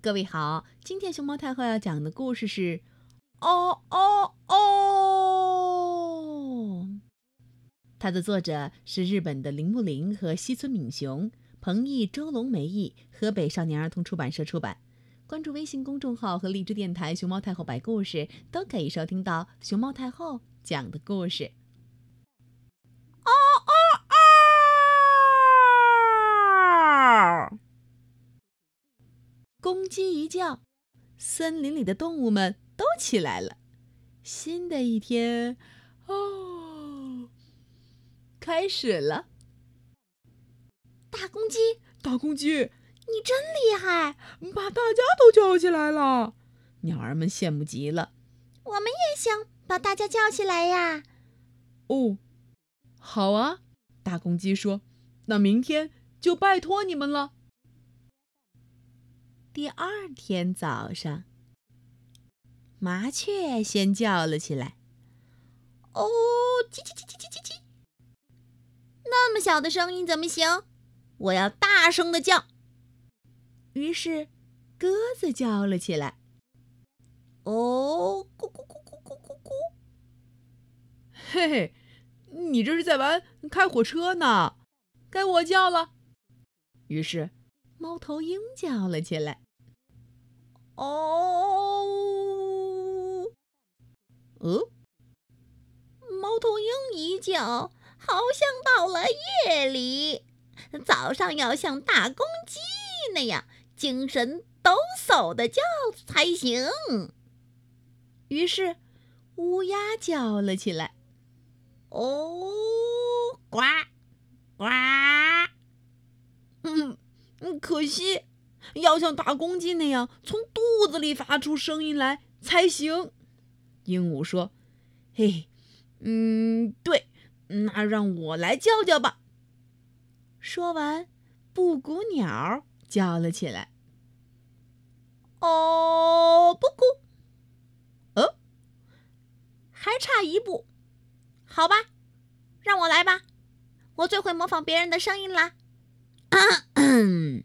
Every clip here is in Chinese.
各位好，今天熊猫太后要讲的故事是《哦哦哦》，它的作者是日本的铃木林和西村敏雄，彭毅、周龙梅译，河北少年儿童出版社出版。关注微信公众号和荔枝电台“熊猫太后摆故事”，都可以收听到熊猫太后讲的故事。哦哦哦！公鸡一叫，森林里的动物们都起来了。新的一天，哦，开始了。大公鸡，大公鸡。你真厉害，把大家都叫起来了。鸟儿们羡慕极了。我们也想把大家叫起来呀。哦，好啊，大公鸡说：“那明天就拜托你们了。”第二天早上，麻雀先叫了起来：“哦，叽叽叽叽叽叽叽！那么小的声音怎么行？我要大声的叫。”于是，鸽子叫了起来：“哦，咕咕咕咕咕咕咕！嘿嘿，你这是在玩开火车呢？该我叫了。”于是，猫头鹰叫了起来：“哦，哦！”猫头鹰一叫，好像到了夜里，早上要像大公鸡那样。精神抖擞的叫才行。于是，乌鸦叫了起来：“哦，呱，呱！嗯，可惜，要像大公鸡那样从肚子里发出声音来才行。”鹦鹉说：“嘿，嗯，对，那让我来叫叫吧。”说完，布谷鸟。叫了起来。哦，布谷，哦，还差一步，好吧，让我来吧，我最会模仿别人的声音啦。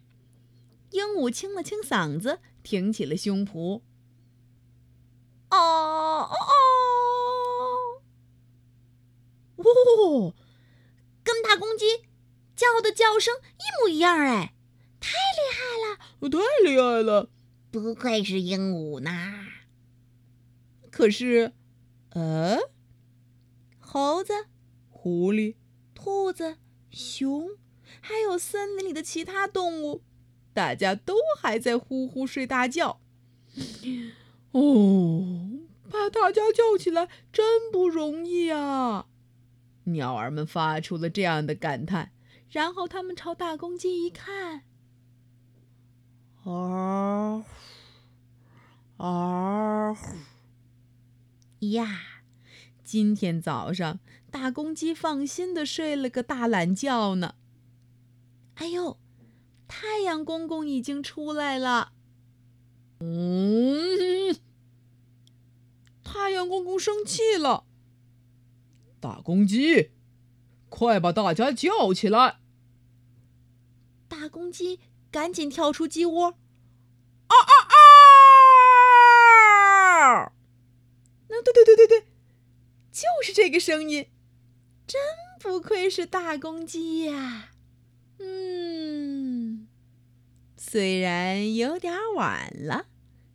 鹦鹉清了清嗓子，挺起了胸脯。哦哦哦，哦，跟大公鸡叫的叫声一模一样哎。太厉害了！太厉害了！不愧是鹦鹉呢。可是，呃，猴子、狐狸、兔子、熊，还有森林里的其他动物，大家都还在呼呼睡大觉。哦，把大家叫起来真不容易啊！鸟儿们发出了这样的感叹，然后他们朝大公鸡一看。啊啊呀！今天早上大公鸡放心的睡了个大懒觉呢。哎呦，太阳公公已经出来了。嗯，太阳公公生气了。大公鸡，快把大家叫起来！大公鸡。赶紧跳出鸡窝！啊啊啊！那对对对对对，就是这个声音，真不愧是大公鸡呀！嗯，虽然有点晚了，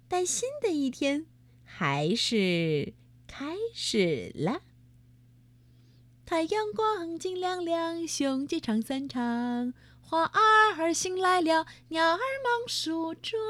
但新的一天还是开始了。太阳光金亮亮，雄鸡唱三唱。花儿醒来了，鸟儿忙梳妆。